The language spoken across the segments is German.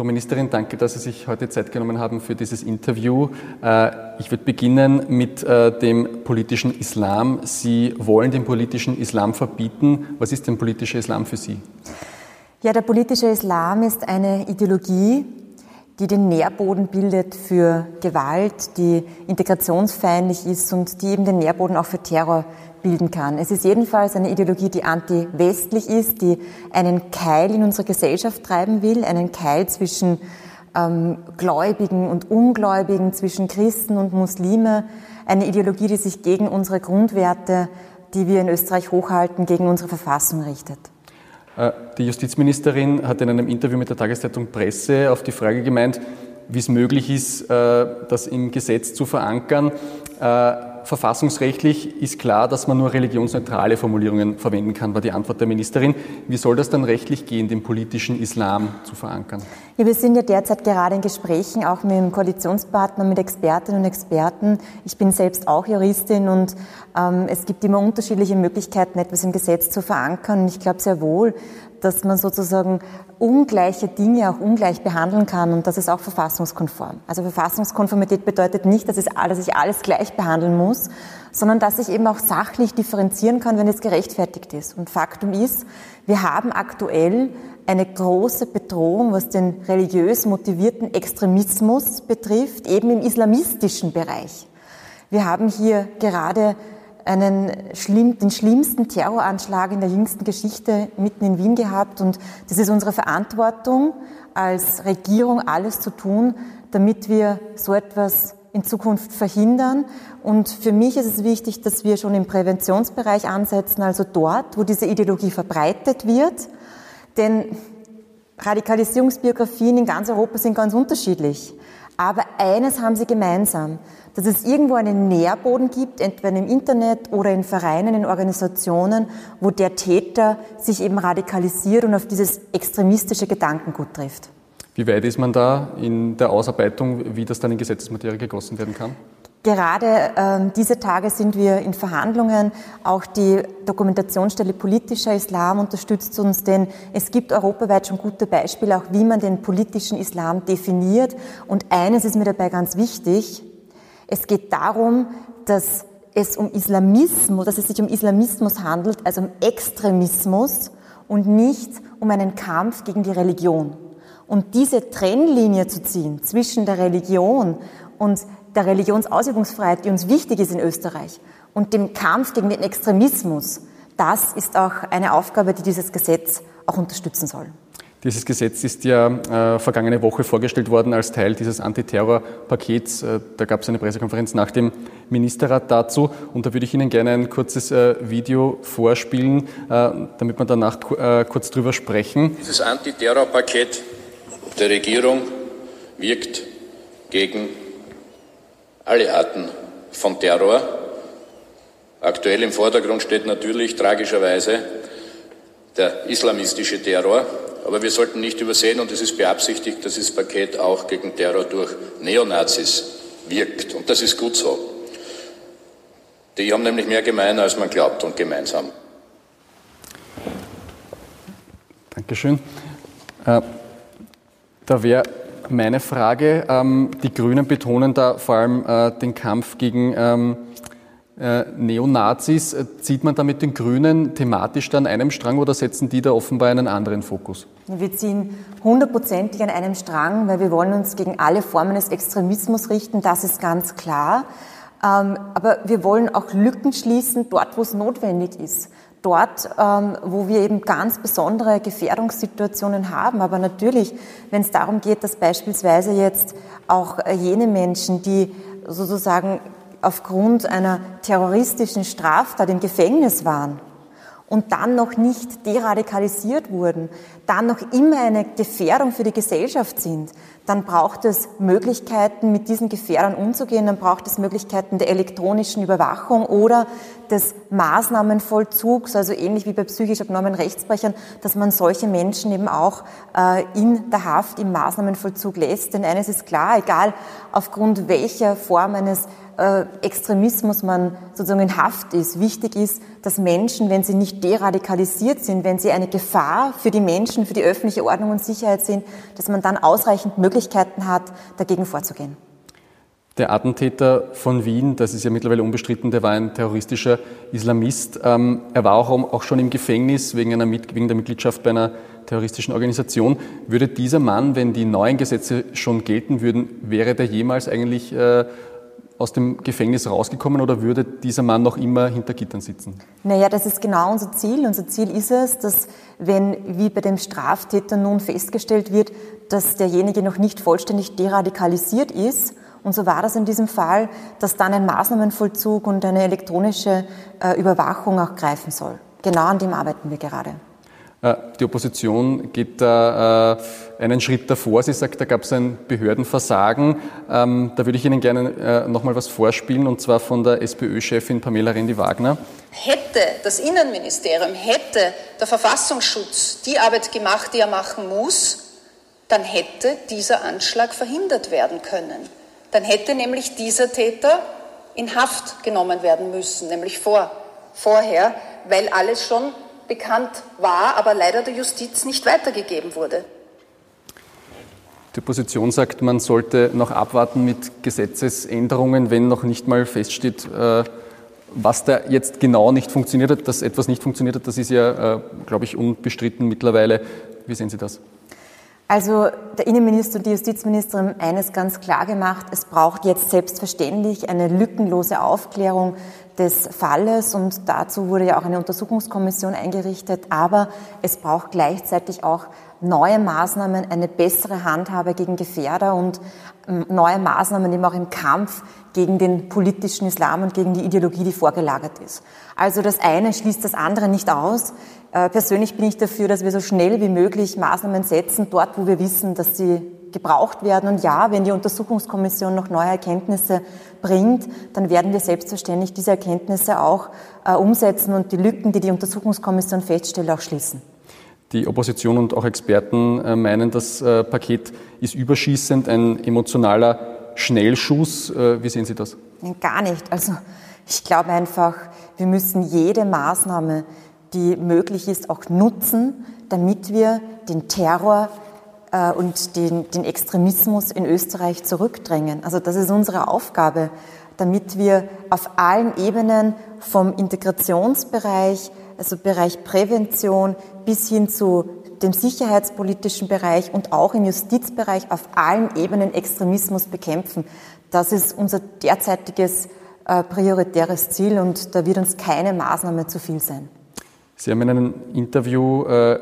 Frau Ministerin, danke, dass Sie sich heute Zeit genommen haben für dieses Interview. Äh, ich würde beginnen mit äh, dem politischen Islam. Sie wollen den politischen Islam verbieten. Was ist denn politischer Islam für Sie? Ja, der politische Islam ist eine Ideologie, die den Nährboden bildet für Gewalt, die integrationsfeindlich ist und die eben den Nährboden auch für Terror bilden kann. Es ist jedenfalls eine Ideologie, die anti-westlich ist, die einen Keil in unsere Gesellschaft treiben will, einen Keil zwischen ähm, Gläubigen und Ungläubigen, zwischen Christen und Muslime, eine Ideologie, die sich gegen unsere Grundwerte, die wir in Österreich hochhalten, gegen unsere Verfassung richtet. Äh, die Justizministerin hat in einem Interview mit der Tageszeitung Presse auf die Frage gemeint, wie es möglich ist, äh, das im Gesetz zu verankern. Verfassungsrechtlich ist klar, dass man nur religionsneutrale Formulierungen verwenden kann, war die Antwort der Ministerin. Wie soll das dann rechtlich gehen, den politischen Islam zu verankern? Ja, wir sind ja derzeit gerade in Gesprächen, auch mit dem Koalitionspartner, mit Expertinnen und Experten. Ich bin selbst auch Juristin und ähm, es gibt immer unterschiedliche Möglichkeiten, etwas im Gesetz zu verankern. Ich glaube sehr wohl, dass man sozusagen ungleiche Dinge auch ungleich behandeln kann und das ist auch verfassungskonform. Also Verfassungskonformität bedeutet nicht, dass, ich alles gleich behandeln muss, sondern dass ich eben auch sachlich differenzieren kann, wenn es gerechtfertigt ist. Und Faktum ist, wir haben aktuell eine große Bedrohung, was den religiös motivierten Extremismus betrifft, eben im islamistischen Bereich. Wir haben hier gerade einen schlimm, den schlimmsten Terroranschlag in der jüngsten Geschichte mitten in Wien gehabt. Und das ist unsere Verantwortung als Regierung, alles zu tun, damit wir so etwas in Zukunft verhindern. Und für mich ist es wichtig, dass wir schon im Präventionsbereich ansetzen, also dort, wo diese Ideologie verbreitet wird. Denn Radikalisierungsbiografien in ganz Europa sind ganz unterschiedlich. Aber eines haben sie gemeinsam dass es irgendwo einen Nährboden gibt, entweder im Internet oder in Vereinen, in Organisationen, wo der Täter sich eben radikalisiert und auf dieses extremistische Gedankengut trifft. Wie weit ist man da in der Ausarbeitung, wie das dann in Gesetzesmaterie gegossen werden kann? Gerade äh, diese Tage sind wir in Verhandlungen. Auch die Dokumentationsstelle politischer Islam unterstützt uns, denn es gibt europaweit schon gute Beispiele, auch wie man den politischen Islam definiert. Und eines ist mir dabei ganz wichtig. Es geht darum, dass es um Islamismus, dass es sich um Islamismus handelt, also um Extremismus und nicht um einen Kampf gegen die Religion. Und diese Trennlinie zu ziehen zwischen der Religion und der Religionsausübungsfreiheit, die uns wichtig ist in Österreich, und dem Kampf gegen den Extremismus, das ist auch eine Aufgabe, die dieses Gesetz auch unterstützen soll. Dieses Gesetz ist ja äh, vergangene Woche vorgestellt worden als Teil dieses Antiterror-Pakets. Äh, da gab es eine Pressekonferenz nach dem Ministerrat dazu. Und da würde ich Ihnen gerne ein kurzes äh, Video vorspielen, äh, damit wir danach äh, kurz drüber sprechen. Dieses Antiterror-Paket der Regierung wirkt gegen alle Arten von Terror. Aktuell im Vordergrund steht natürlich tragischerweise der islamistische Terror. Aber wir sollten nicht übersehen, und es ist beabsichtigt, dass das Paket auch gegen Terror durch Neonazis wirkt. Und das ist gut so. Die haben nämlich mehr gemein, als man glaubt und gemeinsam. Dankeschön. Äh, da wäre meine Frage. Ähm, die Grünen betonen da vor allem äh, den Kampf gegen ähm, äh, Neonazis. Äh, zieht man da mit den Grünen thematisch dann einem Strang oder setzen die da offenbar einen anderen Fokus? Wir ziehen hundertprozentig an einem Strang, weil wir wollen uns gegen alle Formen des Extremismus richten, das ist ganz klar. Ähm, aber wir wollen auch Lücken schließen, dort wo es notwendig ist. Dort, ähm, wo wir eben ganz besondere Gefährdungssituationen haben. Aber natürlich, wenn es darum geht, dass beispielsweise jetzt auch äh, jene Menschen, die sozusagen aufgrund einer terroristischen Straftat im Gefängnis waren und dann noch nicht deradikalisiert wurden, dann noch immer eine Gefährdung für die Gesellschaft sind, dann braucht es Möglichkeiten, mit diesen Gefährdern umzugehen, dann braucht es Möglichkeiten der elektronischen Überwachung oder des Maßnahmenvollzugs, also ähnlich wie bei psychisch abnormen Rechtsbrechern, dass man solche Menschen eben auch äh, in der Haft im Maßnahmenvollzug lässt. Denn eines ist klar, egal aufgrund welcher Form eines Extremismus man sozusagen in Haft ist. Wichtig ist, dass Menschen, wenn sie nicht deradikalisiert sind, wenn sie eine Gefahr für die Menschen, für die öffentliche Ordnung und Sicherheit sind, dass man dann ausreichend Möglichkeiten hat, dagegen vorzugehen. Der Attentäter von Wien, das ist ja mittlerweile unbestritten, der war ein terroristischer Islamist. Ähm, er war auch, auch schon im Gefängnis wegen, einer, wegen der Mitgliedschaft bei einer terroristischen Organisation. Würde dieser Mann, wenn die neuen Gesetze schon gelten würden, wäre der jemals eigentlich äh, aus dem Gefängnis rausgekommen oder würde dieser Mann noch immer hinter Gittern sitzen? Naja, das ist genau unser Ziel. Unser Ziel ist es, dass wenn, wie bei dem Straftäter nun festgestellt wird, dass derjenige noch nicht vollständig deradikalisiert ist, und so war das in diesem Fall, dass dann ein Maßnahmenvollzug und eine elektronische äh, Überwachung auch greifen soll. Genau an dem arbeiten wir gerade. Äh, die Opposition geht da äh, einen Schritt davor. Sie sagt, da gab es ein Behördenversagen. Ähm, da würde ich Ihnen gerne äh, noch mal was vorspielen, und zwar von der SPÖ-Chefin Pamela Rendi-Wagner. Hätte das Innenministerium, hätte der Verfassungsschutz die Arbeit gemacht, die er machen muss, dann hätte dieser Anschlag verhindert werden können. Dann hätte nämlich dieser Täter in Haft genommen werden müssen, nämlich vor, vorher, weil alles schon bekannt war, aber leider der Justiz nicht weitergegeben wurde. Die Opposition sagt, man sollte noch abwarten mit Gesetzesänderungen, wenn noch nicht mal feststeht, äh, was da jetzt genau nicht funktioniert hat. Dass etwas nicht funktioniert hat, das ist ja, äh, glaube ich, unbestritten mittlerweile. Wie sehen Sie das? Also der Innenminister und die Justizministerin haben eines ganz klar gemacht, es braucht jetzt selbstverständlich eine lückenlose Aufklärung des Falles und dazu wurde ja auch eine Untersuchungskommission eingerichtet, aber es braucht gleichzeitig auch neue Maßnahmen, eine bessere Handhabe gegen Gefährder und ähm, neue Maßnahmen eben auch im Kampf gegen den politischen Islam und gegen die Ideologie, die vorgelagert ist. Also das eine schließt das andere nicht aus. Äh, persönlich bin ich dafür, dass wir so schnell wie möglich Maßnahmen setzen, dort wo wir wissen, dass sie gebraucht werden. Und ja, wenn die Untersuchungskommission noch neue Erkenntnisse bringt, dann werden wir selbstverständlich diese Erkenntnisse auch äh, umsetzen und die Lücken, die die Untersuchungskommission feststellt, auch schließen. Die Opposition und auch Experten äh, meinen, das äh, Paket ist überschießend, ein emotionaler Schnellschuss. Wie sehen Sie das? Gar nicht. Also ich glaube einfach, wir müssen jede Maßnahme, die möglich ist, auch nutzen, damit wir den Terror äh, und den, den Extremismus in Österreich zurückdrängen. Also das ist unsere Aufgabe, damit wir auf allen Ebenen vom Integrationsbereich, also Bereich Prävention bis hin zu dem sicherheitspolitischen Bereich und auch im Justizbereich auf allen Ebenen Extremismus bekämpfen. Das ist unser derzeitiges äh, prioritäres Ziel und da wird uns keine Maßnahme zu viel sein. Sie haben in einem Interview äh,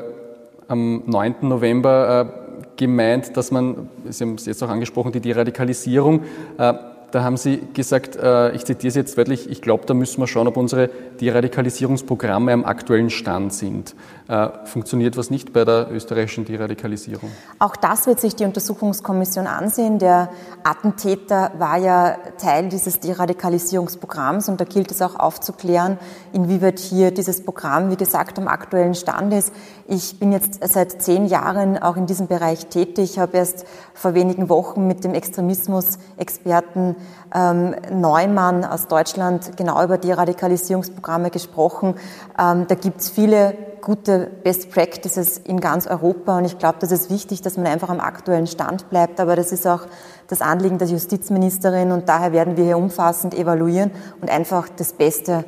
am 9. November äh, gemeint, dass man, Sie haben es jetzt auch angesprochen, die Deradikalisierung, äh, da haben Sie gesagt, äh, ich zitiere es jetzt wörtlich, ich glaube, da müssen wir schauen, ob unsere Deradikalisierungsprogramme am aktuellen Stand sind. Äh, funktioniert was nicht bei der österreichischen Deradikalisierung? Auch das wird sich die Untersuchungskommission ansehen. Der Attentäter war ja Teil dieses Deradikalisierungsprogramms und da gilt es auch aufzuklären, inwieweit hier dieses Programm, wie gesagt, am aktuellen Stand ist. Ich bin jetzt seit zehn Jahren auch in diesem Bereich tätig. Ich habe erst vor wenigen Wochen mit dem Extremismus-Experten ähm, Neumann aus Deutschland genau über die Radikalisierungsprogramme gesprochen. Ähm, da gibt es viele gute Best Practices in ganz Europa und ich glaube, das ist wichtig, dass man einfach am aktuellen Stand bleibt. Aber das ist auch das Anliegen der Justizministerin und daher werden wir hier umfassend evaluieren und einfach das Beste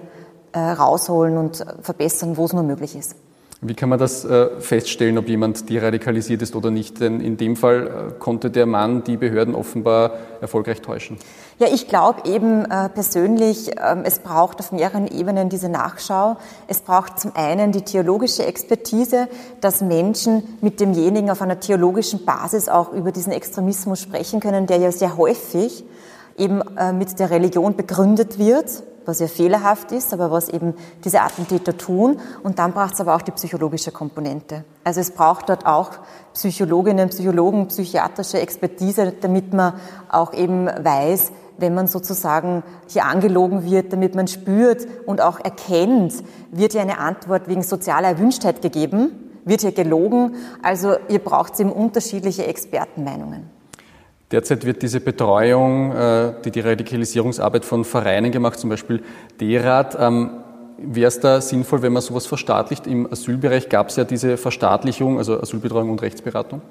äh, rausholen und verbessern, wo es nur möglich ist. Wie kann man das äh, feststellen, ob jemand deradikalisiert ist oder nicht? Denn in dem Fall äh, konnte der Mann die Behörden offenbar erfolgreich täuschen. Ja, ich glaube eben äh, persönlich, ähm, es braucht auf mehreren Ebenen diese Nachschau. Es braucht zum einen die theologische Expertise, dass Menschen mit demjenigen auf einer theologischen Basis auch über diesen Extremismus sprechen können, der ja sehr häufig eben mit der Religion begründet wird was ja fehlerhaft ist, aber was eben diese Attentäter tun. Und dann braucht es aber auch die psychologische Komponente. Also es braucht dort auch Psychologinnen, Psychologen, psychiatrische Expertise, damit man auch eben weiß, wenn man sozusagen hier angelogen wird, damit man spürt und auch erkennt, wird hier eine Antwort wegen sozialer Erwünschtheit gegeben, wird hier gelogen. Also ihr braucht eben unterschiedliche Expertenmeinungen. Derzeit wird diese Betreuung, äh, die die Radikalisierungsarbeit von Vereinen gemacht, zum Beispiel DERAT. Ähm, wäre es da sinnvoll, wenn man sowas verstaatlicht? Im Asylbereich gab es ja diese Verstaatlichung, also Asylbetreuung und Rechtsberatung.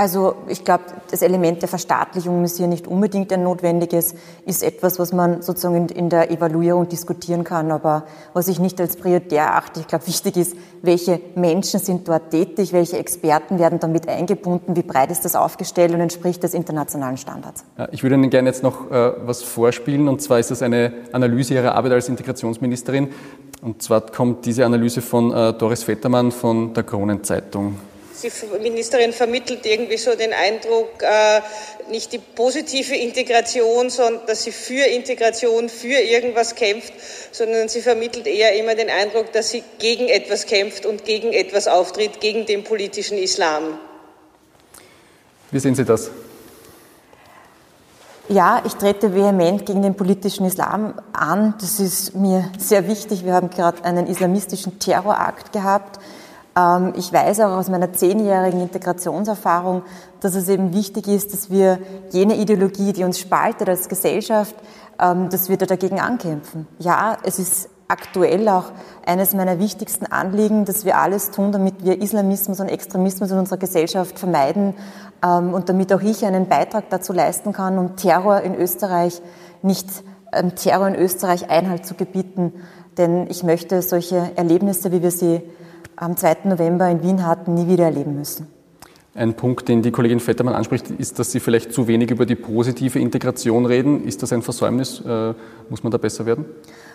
Also ich glaube, das Element der Verstaatlichung ist hier nicht unbedingt ein notwendiges, ist etwas, was man sozusagen in, der Evaluierung diskutieren kann, aber was ich nicht als prioritär erachte. Ich glaube, wichtig ist, welche Menschen sind dort tätig, welche Experten werden damit eingebunden, wie breit ist das aufgestellt und entspricht das internationalen Standards. Ich würde Ihnen gerne jetzt noch äh, was vorspielen, und zwar ist das eine Analyse Ihrer Arbeit als Integrationsministerin. Und zwar kommt diese Analyse von äh, Doris Vettermann von der Kronenzeitung. Die Ministerin vermittelt irgendwie so den Eindruck, äh, nicht die positive Integration, sondern dass sie für Integration, für irgendwas kämpft, sondern sie vermittelt eher immer den Eindruck, dass sie gegen etwas kämpft und gegen etwas auftritt, gegen den politischen Islam. Wie sehen Sie das? Ja, ich trete vehement gegen den politischen Islam an. Das ist mir sehr wichtig. Wir haben gerade einen islamistischen Terrorakt gehabt ich weiß auch aus meiner zehnjährigen Integrationserfahrung, dass es eben wichtig ist, dass wir jene Ideologie, die uns spaltet als Gesellschaft, ähm, dass wir da dagegen ankämpfen. Ja, es ist aktuell auch eines meiner wichtigsten Anliegen, dass wir alles tun, damit wir Islamismus und Extremismus in unserer Gesellschaft vermeiden ähm, und damit auch ich einen Beitrag dazu leisten kann, um Terror in Österreich nicht Terror in Österreich Einhalt zu gebieten. Denn ich möchte solche Erlebnisse, wie wir sie am 2. November in Wien hatten, nie wieder erleben müssen. Ein Punkt, den die Kollegin Vettermann anspricht, ist, dass Sie vielleicht zu wenig über die positive Integration reden. Ist das ein Versäumnis? Äh, muss man da besser werden?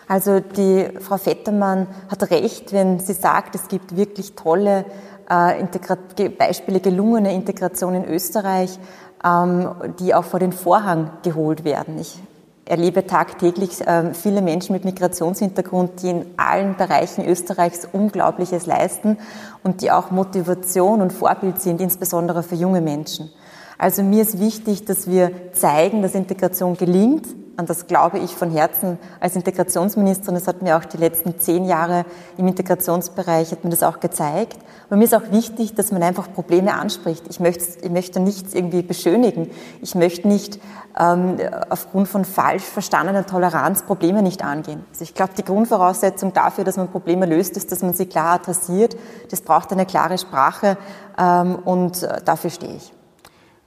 Also die Frau Vettermann hat recht, wenn sie sagt, es gibt wirklich tolle äh, Beispiele gelungener Integration in Österreich, ähm, die auch vor den Vorhang geholt werden. Ich erlebe tagtäglich ähm, viele Menschen mit Migrationshintergrund, die in allen Bereichen Österreichs Unglaubliches leisten und die auch Motivation und Vorbild sind, insbesondere für junge Menschen. Also mir ist wichtig, dass wir zeigen, dass Integration gelingt, an das glaube ich von Herzen als Integrationsministerin. Das hat mir auch die letzten zehn Jahre im Integrationsbereich, hat mir das auch gezeigt. Aber mir ist auch wichtig, dass man einfach Probleme anspricht. Ich möchte, ich möchte nichts irgendwie beschönigen. Ich möchte nicht ähm, aufgrund von falsch verstandener Toleranz Probleme nicht angehen. Also ich glaube, die Grundvoraussetzung dafür, dass man Probleme löst, ist, dass man sie klar adressiert. Das braucht eine klare Sprache ähm, und äh, dafür stehe ich.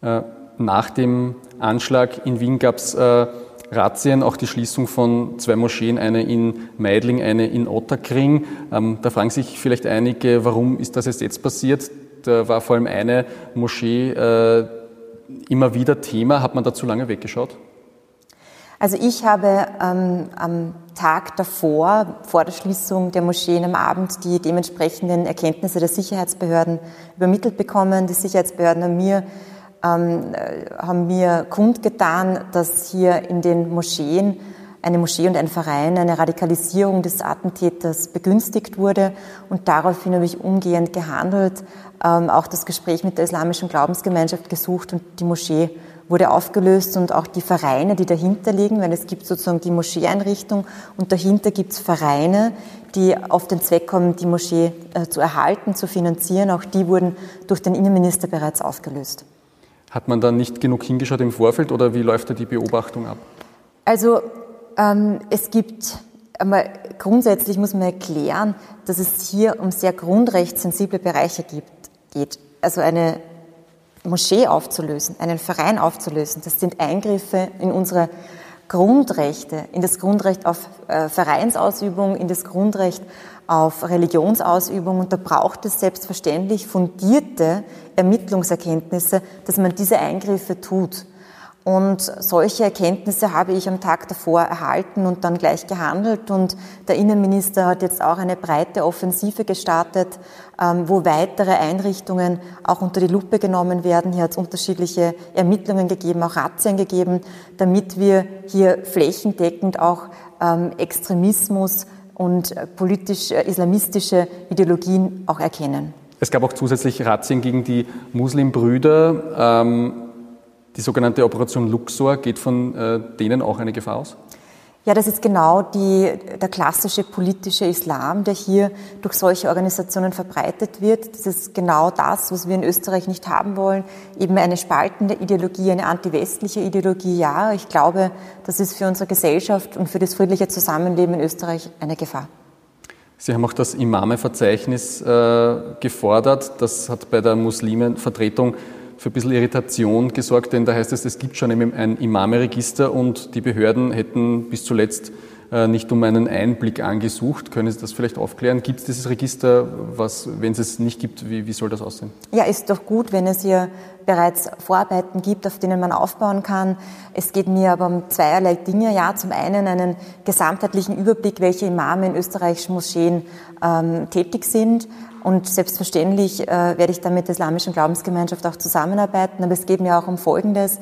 Äh, nach dem Anschlag in Wien gab es äh Razzien, auch die Schließung von zwei Moscheen, eine in Meidling, eine in Otterkring. Ähm, da fragen sich vielleicht einige, warum ist das erst jetzt passiert? Da war vor allem eine Moschee äh, immer wieder Thema. Hat man da zu lange weggeschaut? Also ich habe ähm, am Tag davor, vor der Schließung der Moscheen am Abend, die dementsprechenden Erkenntnisse der Sicherheitsbehörden übermittelt bekommen. Die Sicherheitsbehörden haben mir ähm, haben mir kundgetan, dass hier in den Moscheen eine Moschee und ein Verein eine Radikalisierung des Attentäters begünstigt wurde. Und daraufhin habe ich umgehend gehandelt, ähm, auch das Gespräch mit der islamischen Glaubensgemeinschaft gesucht und die Moschee wurde aufgelöst und auch die Vereine, die dahinter liegen, weil es gibt sozusagen die Moscheeeinrichtung und dahinter gibt es Vereine, die auf den Zweck kommen, die Moschee äh, zu erhalten, zu finanzieren. Auch die wurden durch den Innenminister bereits aufgelöst. Hat man da nicht genug hingeschaut im Vorfeld oder wie läuft da die Beobachtung ab? Also ähm, es gibt, einmal grundsätzlich muss man erklären, dass es hier um sehr grundrechtssensible Bereiche gibt, geht. Also eine Moschee aufzulösen, einen Verein aufzulösen, das sind Eingriffe in unsere Grundrechte, in das Grundrecht auf äh, Vereinsausübung, in das Grundrecht auf Religionsausübung. Und da braucht es selbstverständlich fundierte Ermittlungserkenntnisse, dass man diese Eingriffe tut. Und solche Erkenntnisse habe ich am Tag davor erhalten und dann gleich gehandelt. Und der Innenminister hat jetzt auch eine breite Offensive gestartet, ähm, wo weitere Einrichtungen auch unter die Lupe genommen werden. Hier hat es unterschiedliche Ermittlungen gegeben, auch Razzien gegeben, damit wir hier flächendeckend auch ähm, Extremismus und politisch-islamistische Ideologien auch erkennen. Es gab auch zusätzlich Razzien gegen die Muslimbrüder. Die sogenannte Operation Luxor, geht von äh, denen auch eine Gefahr aus? Ja, das ist genau die, der klassische politische Islam, der hier durch solche Organisationen verbreitet wird. Das ist genau das, was wir in Österreich nicht haben wollen. Eben eine spaltende Ideologie, eine antiwestliche Ideologie. Ja, ich glaube, das ist für unsere Gesellschaft und für das friedliche Zusammenleben in Österreich eine Gefahr. Sie haben auch das Imame-Verzeichnis äh, gefordert. Das hat bei der Muslimenvertretung für ein bisschen Irritation gesorgt, denn da heißt es, es gibt schon ein Imame-Register und die Behörden hätten bis zuletzt nicht um einen Einblick angesucht. Können Sie das vielleicht aufklären? Gibt es dieses Register? Was, wenn es es nicht gibt, wie, wie soll das aussehen? Ja, ist doch gut, wenn es hier bereits Vorarbeiten gibt, auf denen man aufbauen kann. Es geht mir aber um zweierlei Dinge. Ja, zum einen einen gesamtheitlichen Überblick, welche Imame in österreichischen Moscheen ähm, tätig sind. Und selbstverständlich äh, werde ich dann mit der islamischen Glaubensgemeinschaft auch zusammenarbeiten. Aber es geht mir auch um Folgendes.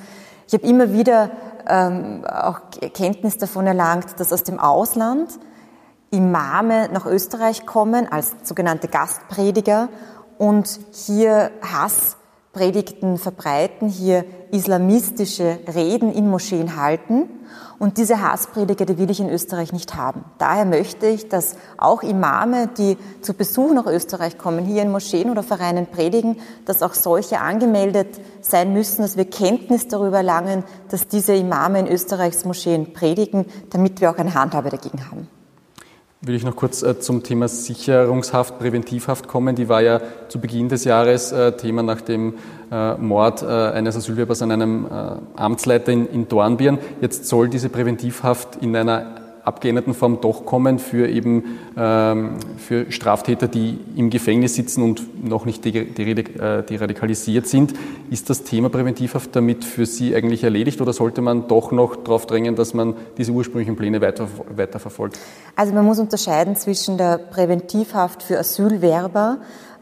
Ich habe immer wieder ähm, auch Kenntnis davon erlangt, dass aus dem Ausland Imame nach Österreich kommen als sogenannte Gastprediger und hier Hasspredigten verbreiten, hier islamistische Reden in Moscheen halten und diese Hassprediger, die will ich in Österreich nicht haben. Daher möchte ich, dass auch Imame, die zu Besuch nach Österreich kommen, hier in Moscheen oder Vereinen predigen, dass auch solche angemeldet sein müssen, dass wir Kenntnis darüber erlangen, dass diese Imame in Österreichs Moscheen predigen, damit wir auch eine Handhabe dagegen haben will ich noch kurz äh, zum Thema Sicherungshaft, Präventivhaft kommen. Die war ja zu Beginn des Jahres äh, Thema nach dem äh, Mord eines Asylwerbers an einem Amtsleiter in Dornbirn. Jetzt soll diese Präventivhaft in einer abgeänderten Form doch kommen für eben ähm, für Straftäter, die im Gefängnis sitzen und noch nicht deradikalisiert sind. Ist das Thema Präventivhaft damit für Sie eigentlich erledigt oder sollte man doch noch darauf drängen, dass man diese ursprünglichen Pläne weiter, weiter verfolgt? Also man muss unterscheiden zwischen der Präventivhaft für Asylwerber,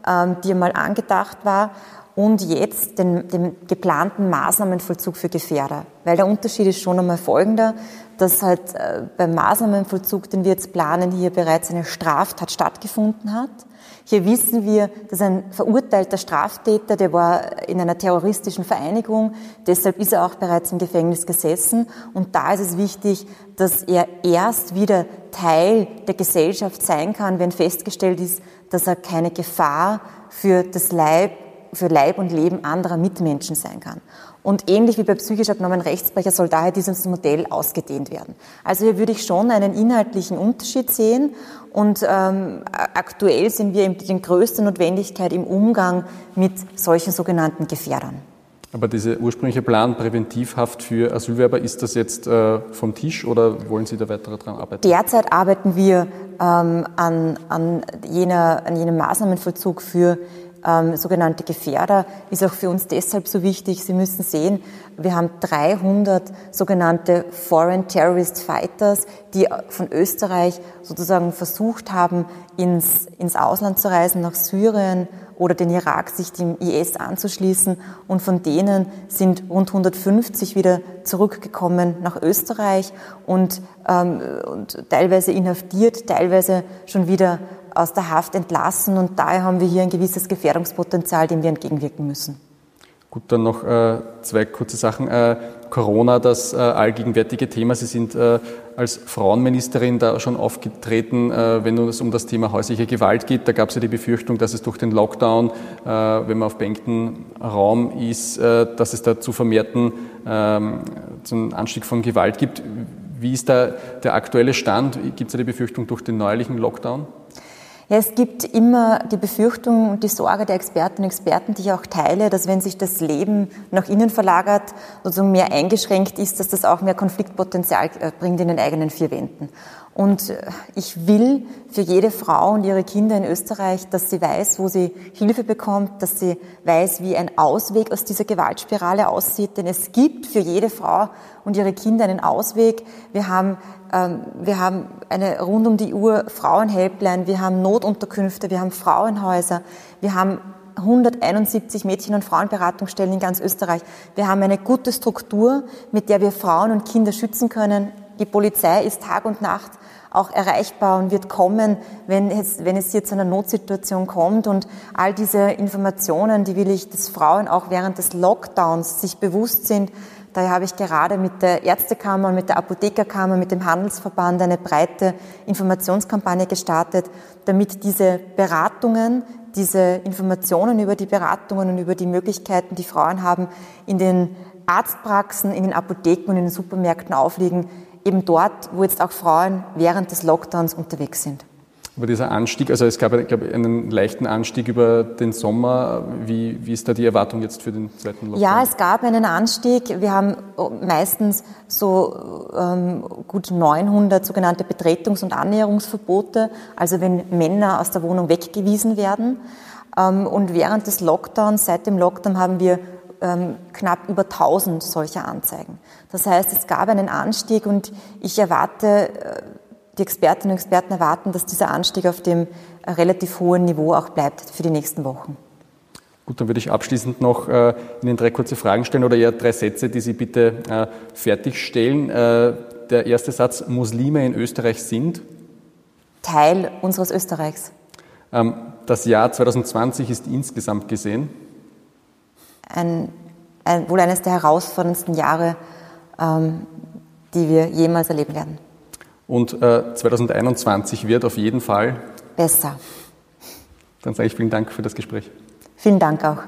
ähm, die einmal angedacht war, und jetzt den, dem geplanten Maßnahmenvollzug für Gefährder. Weil der Unterschied ist schon einmal folgender dass halt äh, beim Maßnahmenvollzug, den wir jetzt planen, hier bereits eine Straftat stattgefunden hat. Hier wissen wir, dass ein verurteilter Straftäter, der war in einer terroristischen Vereinigung, deshalb ist er auch bereits im Gefängnis gesessen. Und da ist es wichtig, dass er erst wieder Teil der Gesellschaft sein kann, wenn festgestellt ist, dass er keine Gefahr für das Leib, für Leib und Leben anderer Mitmenschen sein kann. Und ähnlich wie bei psychisch abnormen Rechtsbrecher soll daher dieses Modell ausgedehnt werden. Also hier würde ich schon einen inhaltlichen Unterschied sehen. Und ähm, aktuell sind wir in der größten Notwendigkeit im Umgang mit solchen sogenannten Gefährdern. Aber dieser ursprüngliche Plan Präventivhaft für Asylwerber, ist das jetzt äh, vom Tisch oder wollen Sie da weiter daran arbeiten? Derzeit arbeiten wir ähm, an, an, jener, an jenem Maßnahmenvollzug für ähm, sogenannte Gefährder, ist auch für uns deshalb so wichtig. Sie müssen sehen, wir haben 300 sogenannte Foreign Terrorist Fighters, die von Österreich sozusagen versucht haben, ins, ins Ausland zu reisen, nach Syrien oder den Irak, sich dem IS anzuschließen. Und von denen sind rund 150 wieder zurückgekommen nach Österreich und, ähm, und teilweise inhaftiert, teilweise schon wieder aus der Haft entlassen und daher haben wir hier ein gewisses Gefährdungspotenzial, dem wir entgegenwirken müssen. Gut, dann noch äh, zwei kurze Sachen. Äh, Corona, das äh, allgegenwärtige Thema. Sie sind äh, als Frauenministerin da schon aufgetreten, äh, wenn es um das Thema häusliche Gewalt geht. Da gab es ja die Befürchtung, dass es durch den Lockdown, äh, wenn man auf beengten Raum ist, dass es da zu vermehrten ähm, zum Anstieg von Gewalt gibt. Wie ist da der aktuelle Stand? Gibt es da die Befürchtung durch den neuerlichen Lockdown? Ja, es gibt immer die Befürchtung und die Sorge der Expertinnen und Experten, die ich auch teile, dass wenn sich das Leben nach innen verlagert, sozusagen mehr eingeschränkt ist, dass das auch mehr Konfliktpotenzial äh, bringt in den eigenen vier Wänden. Und äh, ich will für jede Frau und ihre Kinder in Österreich, dass sie weiß, wo sie Hilfe bekommt, dass sie weiß, wie ein Ausweg aus dieser Gewaltspirale aussieht. Denn es gibt für jede Frau und ihre Kinder einen Ausweg. Wir haben ähm, wir haben eine rund um die Uhr Frauenhelpline, wir haben Notunterkünfte, wir haben Frauenhäuser, wir haben 171 Mädchen- und Frauenberatungsstellen in ganz Österreich. Wir haben eine gute Struktur, mit der wir Frauen und Kinder schützen können, die Polizei ist Tag und Nacht auch erreichbar und wird kommen, wenn es, wenn es hier zu einer Notsituation kommt. Und all diese Informationen, die will ich, dass Frauen auch während des Lockdowns sich bewusst sind. Daher habe ich gerade mit der Ärztekammer und mit der Apothekerkammer, mit dem Handelsverband eine breite Informationskampagne gestartet, damit diese Beratungen, diese Informationen über die Beratungen und über die Möglichkeiten, die Frauen haben, in den Arztpraxen, in den Apotheken und in den Supermärkten aufliegen, eben dort, wo jetzt auch Frauen während des Lockdowns unterwegs sind. Aber dieser Anstieg, also es gab ich glaube, einen leichten Anstieg über den Sommer. Wie, wie ist da die Erwartung jetzt für den zweiten Lockdown? Ja, es gab einen Anstieg. Wir haben meistens so ähm, gut 900 sogenannte Betretungs- und Annäherungsverbote, also wenn Männer aus der Wohnung weggewiesen werden. Ähm, und während des Lockdowns, seit dem Lockdown, haben wir ähm, knapp über 1000 solcher Anzeigen. Das heißt, es gab einen Anstieg und ich erwarte, äh, die Expertinnen und Experten erwarten, dass dieser Anstieg auf dem äh, relativ hohen Niveau auch bleibt für die nächsten Wochen. Gut, dann würde ich abschließend noch äh, Ihnen drei kurze Fragen stellen oder eher drei Sätze, die Sie bitte äh, fertigstellen. Äh, der erste Satz, Muslime in Österreich sind? Teil unseres Österreichs. Ähm, das Jahr 2020 ist insgesamt gesehen? Ein, ein, wohl eines der herausforderndsten Jahre, ähm, die wir jemals erleben werden. Und äh, 2021 wird auf jeden Fall besser. Dann sage ich vielen Dank für das Gespräch. Vielen Dank auch.